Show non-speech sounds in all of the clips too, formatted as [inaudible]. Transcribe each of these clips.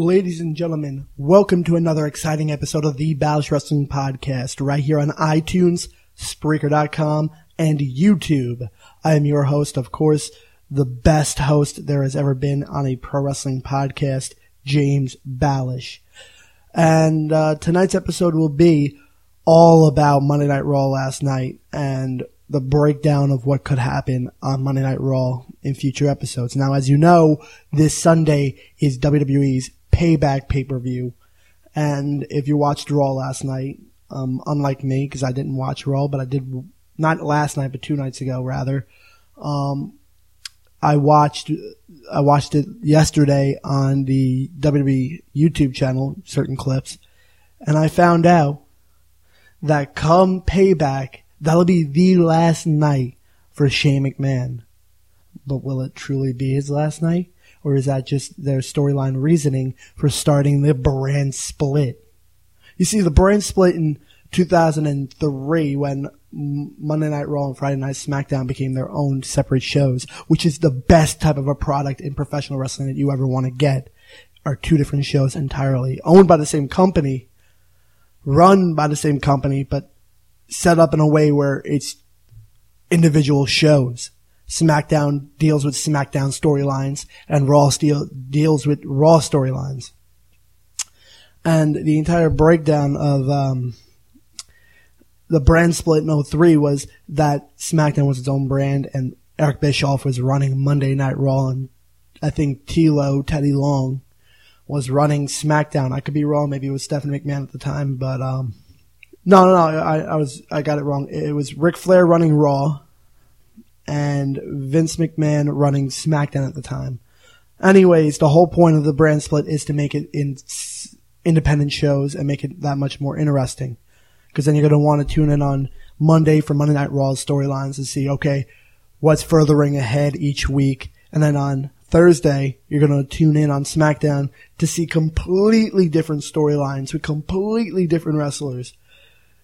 Ladies and gentlemen, welcome to another exciting episode of the Balish Wrestling Podcast right here on iTunes, Spreaker.com, and YouTube. I am your host, of course, the best host there has ever been on a pro wrestling podcast, James Balish. And uh, tonight's episode will be all about Monday Night Raw last night and the breakdown of what could happen on Monday Night Raw in future episodes. Now, as you know, this Sunday is WWE's Payback pay per view, and if you watched Raw last night, um, unlike me because I didn't watch Raw, but I did not last night, but two nights ago rather. Um, I watched I watched it yesterday on the WWE YouTube channel, certain clips, and I found out that come payback, that'll be the last night for Shane McMahon. But will it truly be his last night? Or is that just their storyline reasoning for starting the brand split? You see, the brand split in 2003 when Monday Night Raw and Friday Night SmackDown became their own separate shows, which is the best type of a product in professional wrestling that you ever want to get, are two different shows entirely, owned by the same company, run by the same company, but set up in a way where it's individual shows. SmackDown deals with SmackDown storylines and Raw deal, deals with Raw storylines. And the entire breakdown of um, the brand split in 03 was that SmackDown was its own brand and Eric Bischoff was running Monday Night Raw and I think T'Lo, Teddy Long, was running SmackDown. I could be wrong. Maybe it was Stephanie McMahon at the time, but um, no, no, no. I, I was I got it wrong. It was Ric Flair running Raw and Vince McMahon running SmackDown at the time. Anyways, the whole point of the brand split is to make it in independent shows and make it that much more interesting. Because then you're going to want to tune in on Monday for Monday Night Raw's storylines and see, okay, what's furthering ahead each week. And then on Thursday, you're going to tune in on SmackDown to see completely different storylines with completely different wrestlers.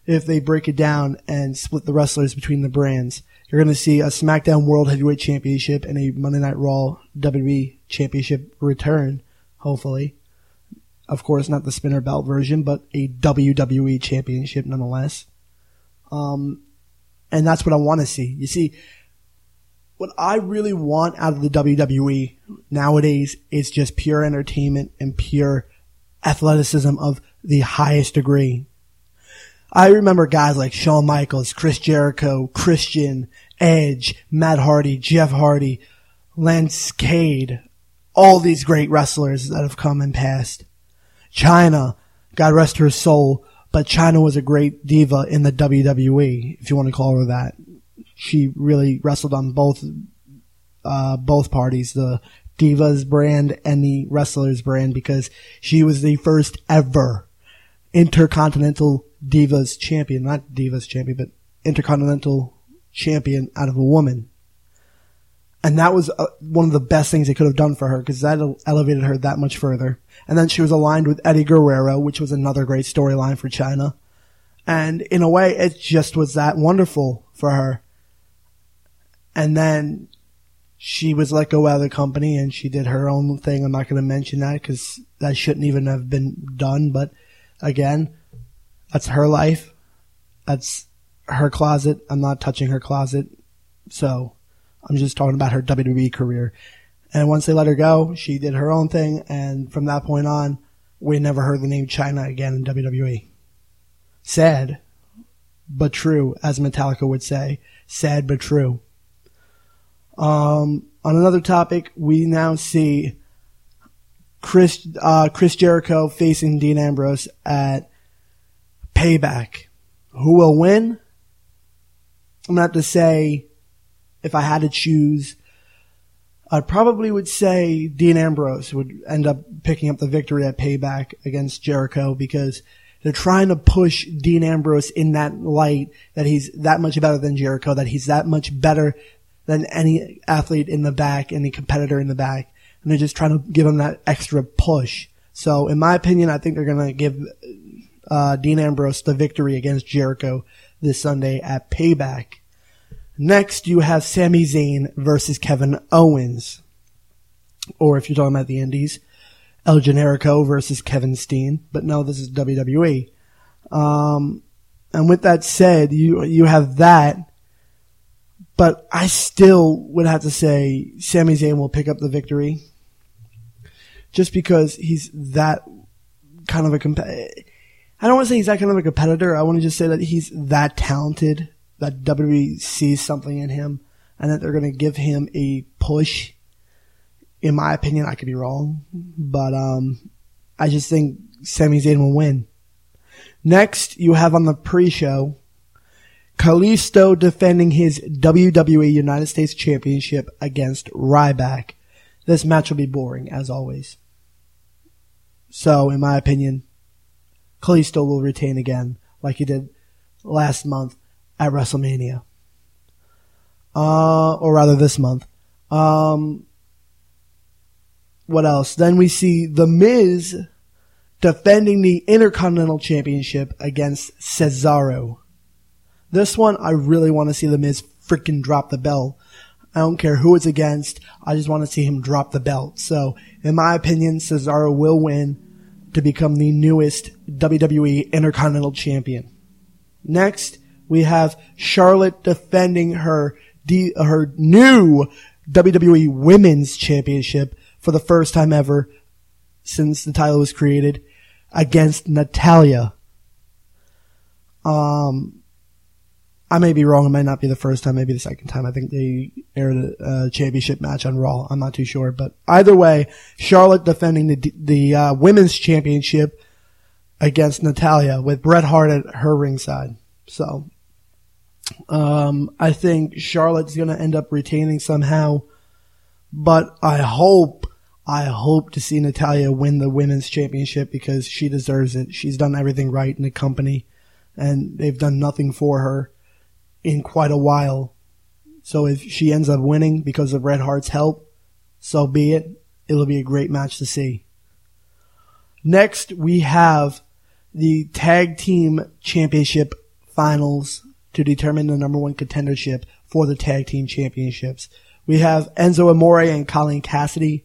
If they break it down and split the wrestlers between the brands. You're going to see a SmackDown World Heavyweight Championship and a Monday Night Raw WWE Championship return, hopefully. Of course, not the spinner belt version, but a WWE Championship nonetheless. Um, and that's what I want to see. You see, what I really want out of the WWE nowadays is just pure entertainment and pure athleticism of the highest degree. I remember guys like Shawn Michaels, Chris Jericho, Christian, Edge, Matt Hardy, Jeff Hardy, Lance Cade, all these great wrestlers that have come and passed. Chyna, God rest her soul, but Chyna was a great diva in the WWE, if you want to call her that. She really wrestled on both, uh, both parties, the Divas brand and the Wrestlers brand, because she was the first ever intercontinental Divas champion, not Divas champion, but Intercontinental champion out of a woman. And that was uh, one of the best things they could have done for her because that elevated her that much further. And then she was aligned with Eddie Guerrero, which was another great storyline for Chyna. And in a way, it just was that wonderful for her. And then she was let go out of the company and she did her own thing. I'm not going to mention that because that shouldn't even have been done. But again, that's her life. That's her closet. I'm not touching her closet. So I'm just talking about her WWE career. And once they let her go, she did her own thing. And from that point on, we never heard the name Chyna again in WWE. Sad, but true, as Metallica would say. Sad, but true. Um, on another topic, we now see Chris, uh, Chris Jericho facing Dean Ambrose at Payback. Who will win? I'm have to say, if I had to choose, I probably would say Dean Ambrose would end up picking up the victory at Payback against Jericho because they're trying to push Dean Ambrose in that light that he's that much better than Jericho, that he's that much better than any athlete in the back, any competitor in the back. And they're just trying to give him that extra push. So in my opinion, I think they're going to give uh, Dean Ambrose the victory against Jericho this Sunday at Payback. Next, you have Sami Zayn versus Kevin Owens. Or if you're talking about the Indies, El Generico versus Kevin Steen, but no, this is WWE. Um, and with that said, you you have that, but I still would have to say Sami Zayn will pick up the victory, just because he's that kind of a comp- I don't want to say he's that kind of a competitor. I want to just say that he's that talented that WWE sees something in him and that they're going to give him a push. In my opinion, I could be wrong, but um, I just think Sami Zayn will win. Next, you have on the pre-show Kalisto defending his WWE United States Championship against Ryback. This match will be boring, as always. So, in my opinion, Kalisto will retain again, like he did last month at WrestleMania. Uh, or rather this month. Um, what else? Then we see The Miz defending the Intercontinental Championship against Cesaro. This one, I really want to see The Miz freaking drop the belt. I don't care who it's against. I just want to see him drop the belt. So, in my opinion, Cesaro will win to become the newest WWE Intercontinental Champion. Next, we have Charlotte defending her her new WWE Women's Championship for the first time ever since the title was created against Natalya. Um, I may be wrong. It might not be the first time, maybe the second time. I think they aired a, a championship match on Raw. I'm not too sure, but either way, Charlotte defending the the uh, women's championship against Natalya with Bret Hart at her ringside. So, um, I think Charlotte's going to end up retaining somehow, but I hope I hope to see Natalya win the women's championship because she deserves it. She's done everything right in the company, and they've done nothing for her in quite a while. So if she ends up winning because of Bret Hart's help, so be it. It'll be a great match to see. Next, we have the tag team championship finals to determine the number one contendership for the tag team championships. We have Enzo Amore and Colin Cassady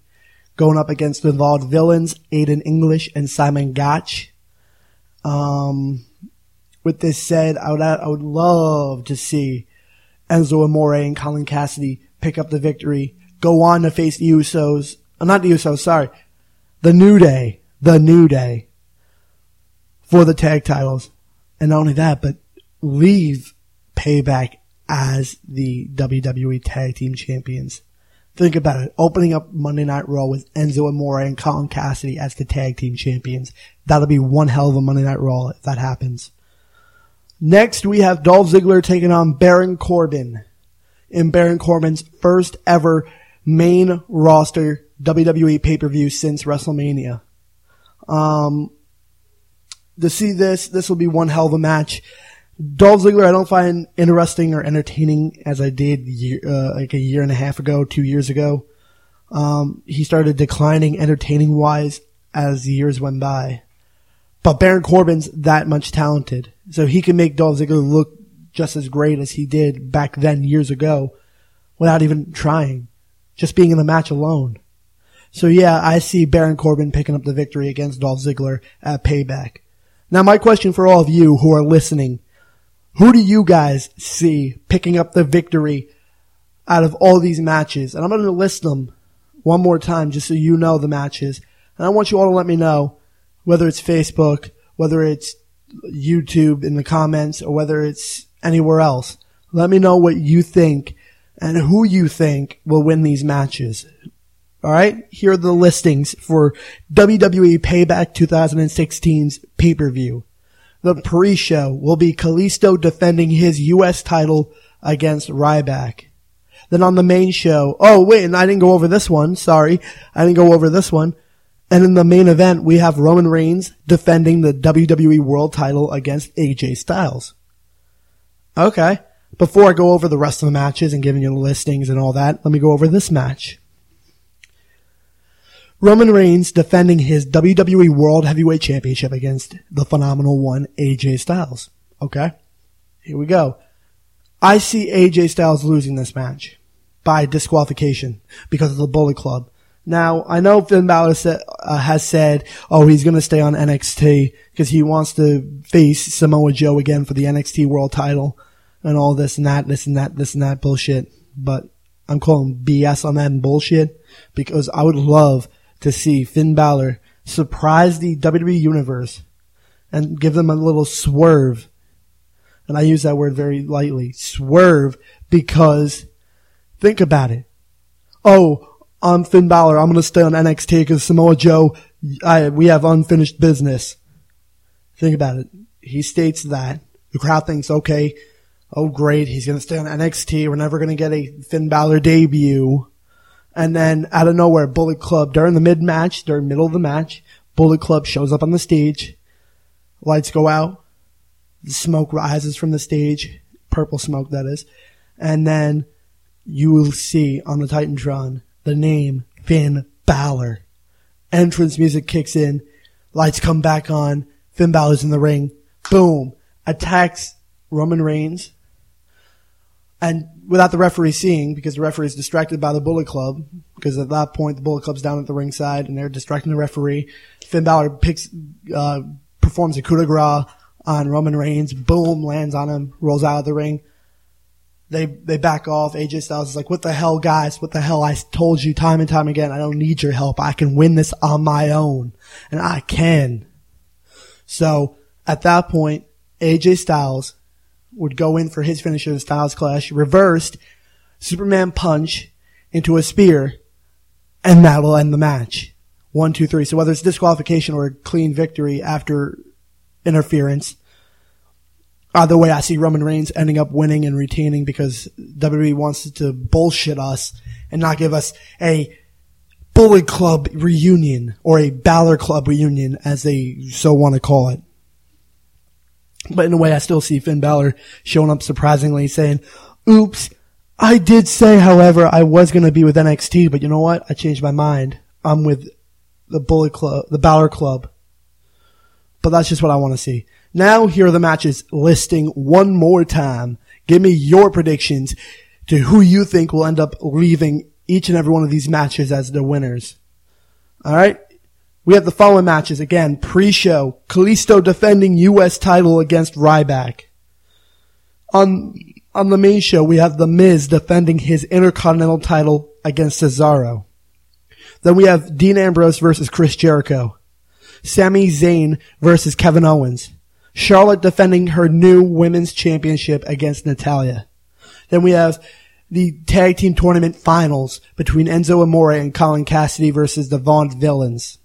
going up against the Vaudevillains, Aiden English and Simon Gotch. Um, with this said, I would I would love to see Enzo Amore and Colin Cassady pick up the victory, go on to face the Usos. Uh, not the Usos, sorry, the New Day, the New Day for the tag titles, and not only that, but leave Payback as the WWE Tag Team Champions. Think about it. Opening up Monday Night Raw with Enzo Amore and Colin Cassady as the tag team champions. That'll be one hell of a Monday Night Raw if that happens. Next, we have Dolph Ziggler taking on Baron Corbin in Baron Corbin's first ever main roster WWE pay-per-view since WrestleMania. Um, to see this, this will be one hell of a match. Dolph Ziggler, I don't find interesting or entertaining as I did year, uh, like a year and a half ago, two years ago. Um, he started declining entertaining wise as the years went by. But Baron Corbin's that much talented. So he can make Dolph Ziggler look just as great as he did back then years ago without even trying. Just being in the match alone. So yeah, I see Baron Corbin picking up the victory against Dolph Ziggler at Payback. Now my question for all of you who are listening, who do you guys see picking up the victory out of all these matches? And I'm going to list them one more time just so you know the matches. And I want you all to let me know whether it's Facebook, whether it's YouTube in the comments, or whether it's anywhere else. Let me know what you think and who you think will win these matches. Alright? Here are the listings for WWE Payback 2016's pay-per-view. The pre-show will be Kalisto defending his US title against Ryback. Then on the main show, oh wait, and I didn't go over this one, sorry. I didn't go over this one. And in the main event, we have Roman Reigns defending the WWE World title against AJ Styles. Okay. Before I go over the rest of the matches and giving you the listings and all that, let me go over this match. Roman Reigns defending his WWE World Heavyweight Championship against the phenomenal one, AJ Styles. Okay. Here we go. I see AJ Styles losing this match by disqualification because of the Bullet Club. Now, I know Finn Balor sa- uh, has said, oh, he's going to stay on NXT because he wants to face Samoa Joe again for the NXT World title and all this and that, this and that, this and that bullshit. But I'm calling BS on that and bullshit because I would love to see Finn Balor surprise the WWE Universe and give them a little swerve. And I use that word very lightly. Swerve because think about it. Oh, I'm Finn Balor. I'm going to stay on NXT because Samoa Joe, I, we have unfinished business. Think about it. He states that. The crowd thinks, okay, oh great, he's going to stay on NXT. We're never going to get a Finn Balor debut. And then out of nowhere, Bullet Club during the mid match, during middle of the match, Bullet Club shows up on the stage. Lights go out. The smoke rises from the stage. Purple smoke, that is. And then you will see on the Titantron the name Finn Balor. Entrance music kicks in. Lights come back on. Finn Balor's in the ring. Boom. Attacks Roman Reigns. And without the referee seeing, because the referee is distracted by the Bullet Club, because at that point the Bullet Club's down at the ringside and they're distracting the referee. Finn Balor picks, uh, performs a coup de grace on Roman Reigns. Boom, lands on him, rolls out of the ring. They, they back off. AJ Styles is like, what the hell, guys? What the hell? I told you time and time again, I don't need your help. I can win this on my own. And I can. So, at that point, AJ Styles would go in for his finisher, the Styles Clash, reversed, Superman punch into a spear, and that'll end the match. One, two, three. So whether it's disqualification or a clean victory after interference, either way, I see Roman Reigns ending up winning and retaining because WWE wants to bullshit us and not give us a Bullet Club reunion or a Balor Club reunion as they so want to call it. But in a way, I still see Finn Balor showing up surprisingly saying, oops, I did say, however, I was going to be with NXT, but you know what? I changed my mind. I'm with the Bullet Club, the Balor Club. But that's just what I want to see. Now here are the matches listing one more time. Give me your predictions to who you think will end up leaving each and every one of these matches as the winners. Alright? We have the following matches again. Pre-show, Kalisto defending U.S. title against Ryback. On on the main show, we have The Miz defending his Intercontinental title against Cesaro. Then we have Dean Ambrose versus Chris Jericho. Sami Zayn versus Kevin Owens. Charlotte defending her new women's championship against Natalya. Then we have the tag team tournament finals between Enzo Amore and Colin Cassady versus the Vaudevillains.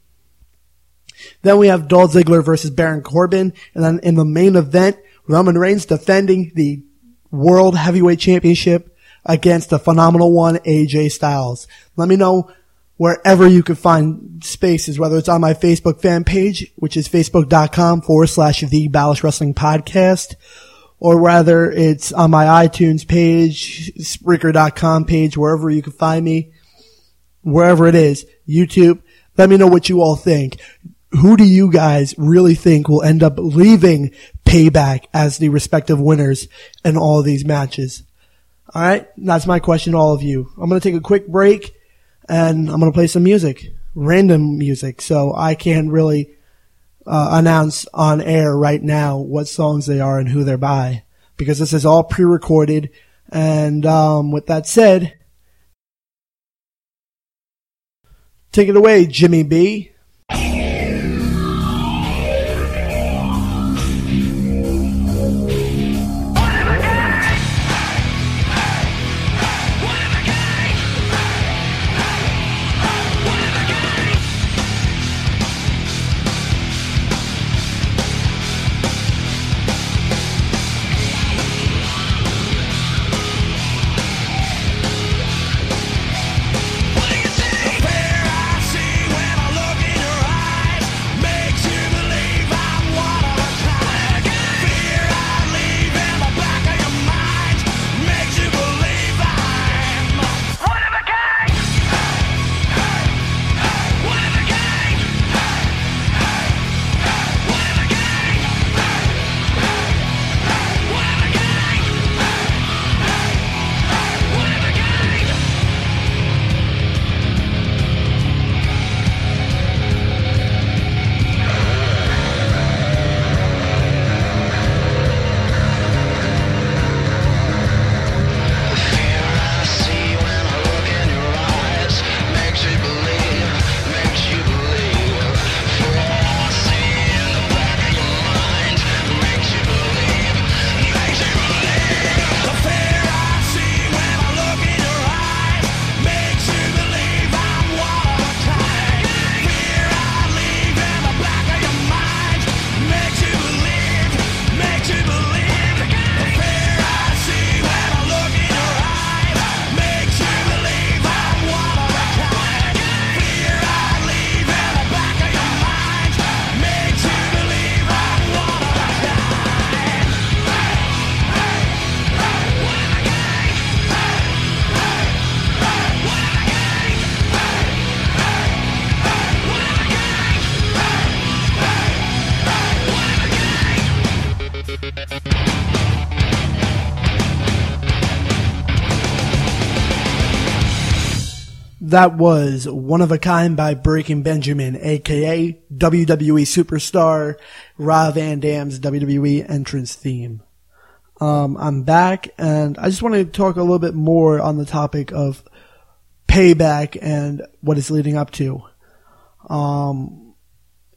Then we have Dolph Ziggler versus Baron Corbin. And then in the main event, Roman Reigns defending the World Heavyweight Championship against the phenomenal one, AJ Styles. Let me know wherever you can find spaces, whether it's on my Facebook fan page, which is facebook.com forward slash the Balish Wrestling Podcast, or whether it's on my iTunes page, Spreaker.com page, wherever you can find me, wherever it is, YouTube. Let me know what you all think who do you guys really think will end up leaving payback as the respective winners in all these matches? All right. That's my question to all of you. I'm going to take a quick break and I'm going to play some music, random music. So I can't really uh, announce on air right now what songs they are and who they're by because this is all pre-recorded. And um, with that said, take it away, Jimmy B. That was One of a Kind by Breaking Benjamin, aka WWE Superstar Rob Van Dam's WWE entrance theme. Um, I'm back and I just want to talk a little bit more on the topic of payback and what it's leading up to. Um,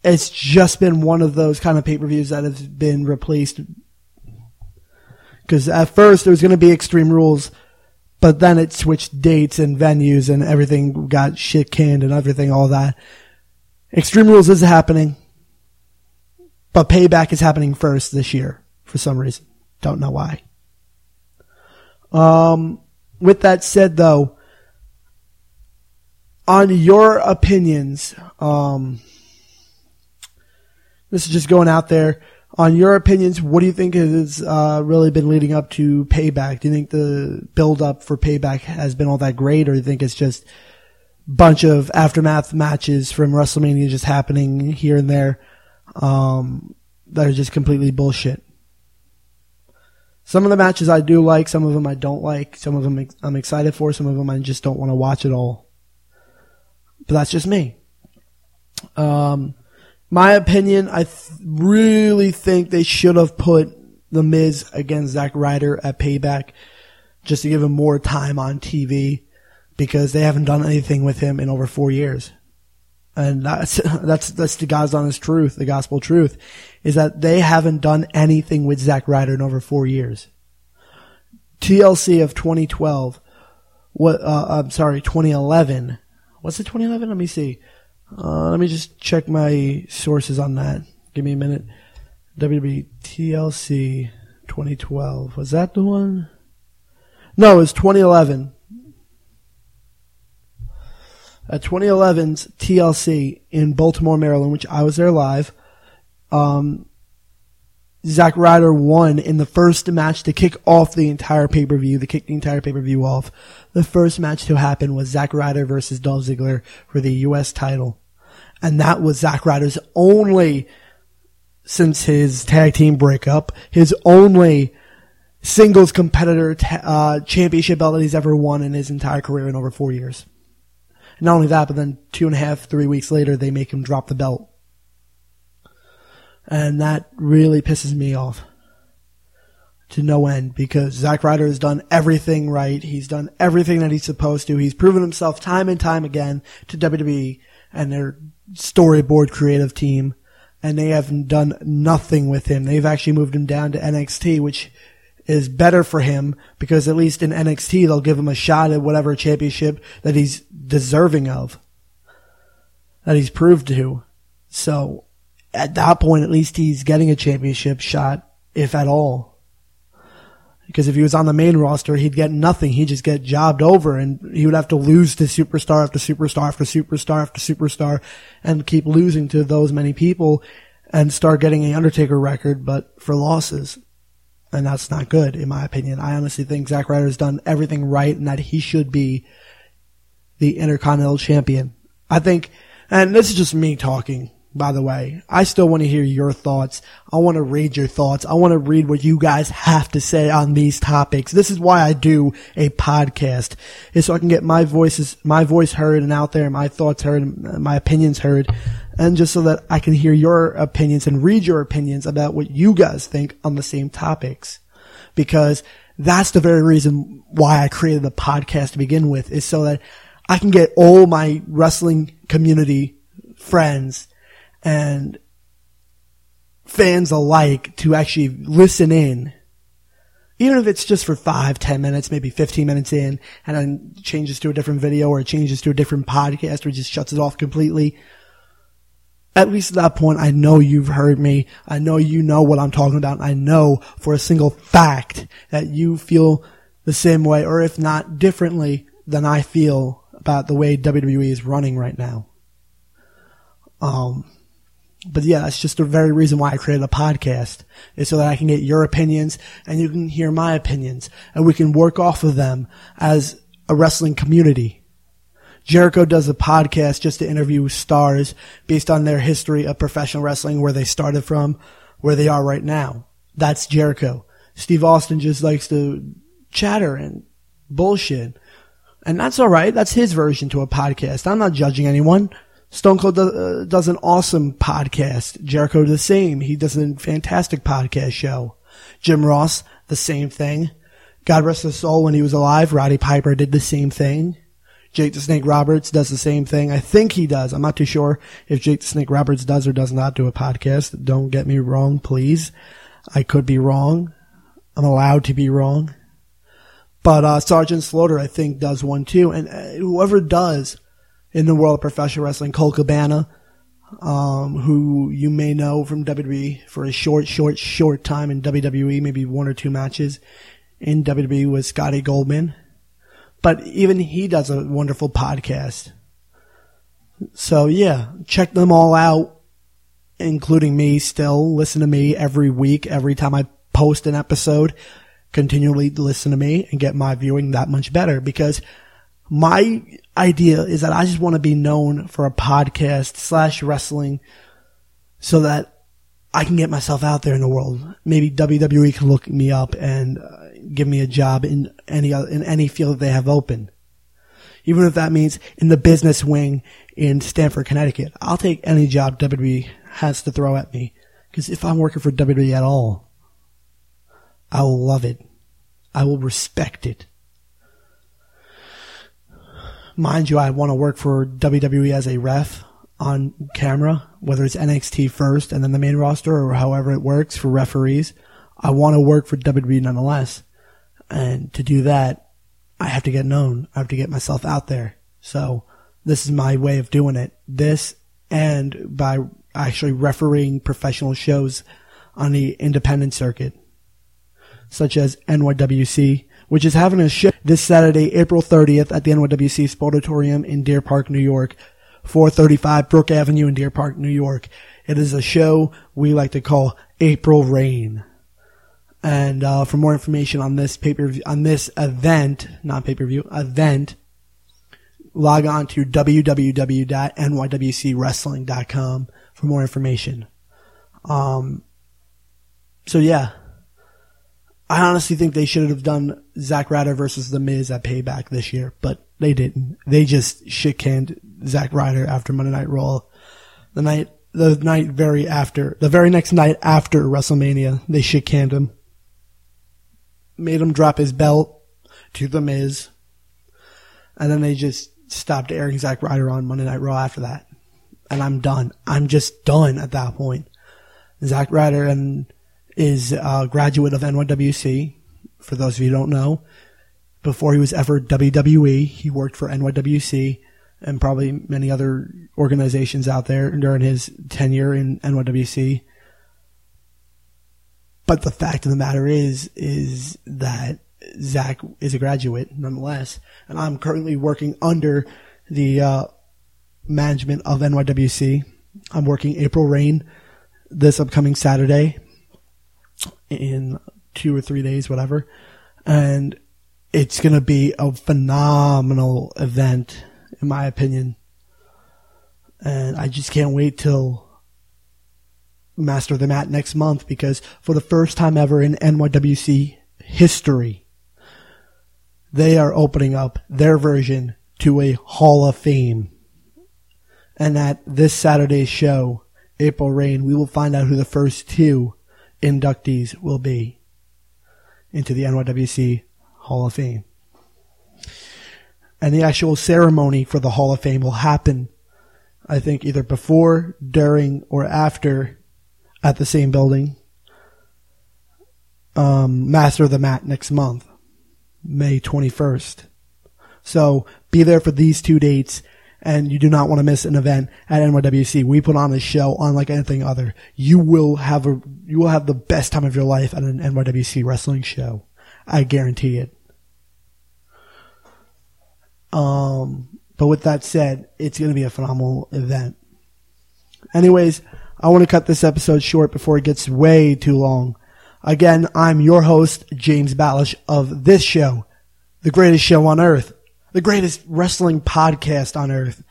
it's just been one of those kind of pay-per-views that have been replaced because at first there was going to be Extreme Rules, but then it switched dates and venues and everything got shit canned and everything, all that. Extreme Rules is happening, but Payback is happening first this year for some reason. Don't know why. Um, with that said though, on your opinions, um, this is just going out there on your opinions, what do you think has uh, really been leading up to Payback? Do you think the build up for Payback has been all that great, or do you think it's just bunch of aftermath matches from WrestleMania just happening here and there um, that are just completely bullshit? Some of the matches I do like, some of them I don't like, some of them I'm excited for, some of them I just don't want to watch at all. But that's just me. Um, my opinion, I th- really think they should have put The Miz against Zack Ryder at Payback just to give him more time on TV because they haven't done anything with him in over four years. And that's, [laughs] that's, that's the God's honest truth, the gospel truth, is that they haven't done anything with Zack Ryder in over four years. TLC of 2012, what, uh, I'm sorry, 2011. What's it 2011? Let me see. Uh, let me just check my sources on that. Give me a minute. WWE TLC 2012. Was that the one? No, it was 2011. At 2011's TLC in Baltimore, Maryland, which I was there live, um, Zack Ryder won in the first match to kick off the entire pay per view, to kick the entire pay per view off. The first match to happen was Zack Ryder versus Dolph Ziggler for the U.S. title. And that was Zack Ryder's only, since his tag team breakup, his only singles competitor uh, championship belt that he's ever won in his entire career in over four years. Not only that, but then two and a half, three weeks later, they make him drop the belt. And that really pisses me off to no end because Zack Ryder has done everything right. He's done everything that he's supposed to. He's proven himself time and time again to WWE and their storyboard creative team. And they have done nothing with him. They've actually moved him down to NXT, which is better for him because at least in NXT they'll give him a shot at whatever championship that he's deserving of. That he's proved to. So at that point, at least he's getting a championship shot, if at all. Because if he was on the main roster, he'd get nothing. He'd just get jobbed over and he would have to lose to superstar after superstar after superstar after superstar and keep losing to those many people and start getting a Undertaker record, but for losses. And that's not good, in my opinion. I honestly think Zack Ryder's done everything right and that he should be the Intercontinental Champion. I think, and this is just me talking, by the way. I still want to hear your thoughts. I want to read your thoughts. I want to read what you guys have to say on these topics. This is why I do a podcast, is so I can get my voices, my voice heard and out there, my thoughts heard, my opinions heard, and just so that I can hear your opinions and read your opinions about what you guys think on the same topics. Because that's the very reason why I created the podcast to begin with, is so that I can get all my wrestling community friends and fans alike to actually listen in. Even if it's just for five, ten minutes, maybe 15 minutes in, and then changes to a different video or changes to a different podcast or just shuts it off completely. At least at that point, I know you've heard me. I know you know what I'm talking about. I know for a single fact that you feel the same way, or if not differently than I feel about the way WWE is running right now. Um, but yeah, that's just the very reason why I created a podcast is so that I can get your opinions and you can hear my opinions and we can work off of them as a wrestling community. Jericho does a podcast just to interview stars based on their history of professional wrestling, where they started from, where they are right now. That's Jericho. Steve Austin just likes to chatter and bullshit. And that's alright. That's his version to a podcast. I'm not judging anyone. Stone Cold does, uh, does an awesome podcast. Jericho the same. He does a fantastic podcast show. Jim Ross, the same thing. God rest his soul when he was alive. Roddy Piper did the same thing. Jake the Snake Roberts does the same thing. I think he does. I'm not too sure if Jake the Snake Roberts does or does not do a podcast. Don't get me wrong, please. I could be wrong. I'm allowed to be wrong. But uh, Sergeant Slaughter, I think, does one too. And uh, whoever does in the world of professional wrestling, Colt Cabana, um, who you may know from WWE for a short, short, short time in WWE, maybe one or two matches in WWE with Scotty Goldman. But even he does a wonderful podcast. So yeah, check them all out, including me still. Listen to me every week, every time I post an episode. Continually listen to me and get my viewing that much better because my idea is that I just want to be known for a podcast slash wrestling so that I can get myself out there in the world. Maybe WWE can look me up and uh, give me a job in any in any field they have open. Even if that means in the business wing in Stamford, Connecticut, I'll take any job WWE has to throw at me. Because if I'm working for WWE at all, I will love it. I will respect it. Mind you, I want to work for WWE as a ref on camera, whether it's NXT first and then the main roster or however it works for referees. I want to work for WWE nonetheless. And to do that, I have to get known. I have to get myself out there. So this is my way of doing it. This and by actually refereeing professional shows on the independent circuit, such as NYWC, which is having a show this Saturday, April 30th at the NYWC Sportatorium in Deer Park, New York, 435 Brook Avenue in Deer Park, New York. It is a show we like to call April Rain. And uh, for more information on this pay per view, on this event, not pay per view, event, log on to www.nywcwrestling.com for more information. Um, so yeah, I honestly think they should have done Zack Ryder versus The Miz at Payback this year, but they didn't. They just shit canned Zack Ryder after Monday Night Raw. The night, the night very after, the very next night after WrestleMania, they shit canned him made him drop his belt to The Miz. And then they just stopped airing Zack Ryder on Monday Night Raw after that. And I'm done. I'm just done at that point. Zack Ryder and is a graduate of NYWC. For those of you who don't know, before he was ever WWE, he worked for NYWC and probably many other organizations out there during his tenure in NYWC. But the fact of the matter is, is that Zach is a graduate nonetheless, and I'm currently working under the uh, management of NYWC. I'm working April Rain this upcoming Saturday in two or three days, whatever, and it's going to be a phenomenal event, in my opinion. And I just can't wait till Master the Mat next month because for the first time ever in NYWC history, they are opening up their version to a Hall of Fame. And at this Saturday's show, April Rain, we will find out who the first two inductees will be into the NYWC Hall of Fame. And the actual ceremony for the Hall of Fame will happen, I think, either before, during, or after at the same building. Um, Master of the Mat next month, May 21st. So be there for these two dates and you do not want to miss an event at NYWC. We put on a show unlike anything other. You will have a, you will have the best time of your life at an NYWC wrestling show. I guarantee it. Um, but with that said, it's going to be a phenomenal event. Anyways, I want to cut this episode short before it gets way too long. Again, I'm your host, James Balish of this show, the greatest show on earth, the greatest wrestling podcast on earth.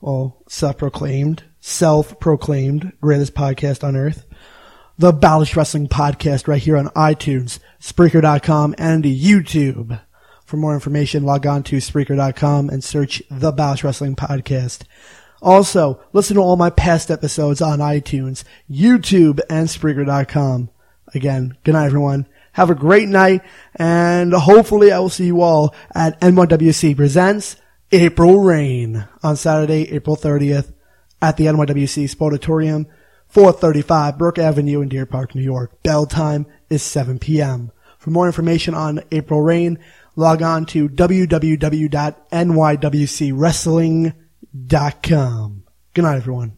Well, self-proclaimed, self-proclaimed greatest podcast on earth. The Balish Wrestling Podcast right here on iTunes, Spreaker.com, and YouTube. For more information, log on to Spreaker.com and search the Balish Wrestling Podcast. Also, listen to all my past episodes on iTunes, YouTube, and Spreaker.com. Again, good night everyone. Have a great night, and hopefully I will see you all at NYWC Presents April Rain on Saturday, April 30th at the NYWC Sportatorium, 435 Brook Avenue in Deer Park, New York. Bell time is 7 p.m. For more information on April Rain, log on to www.nywcwrestling.com. Good night, everyone.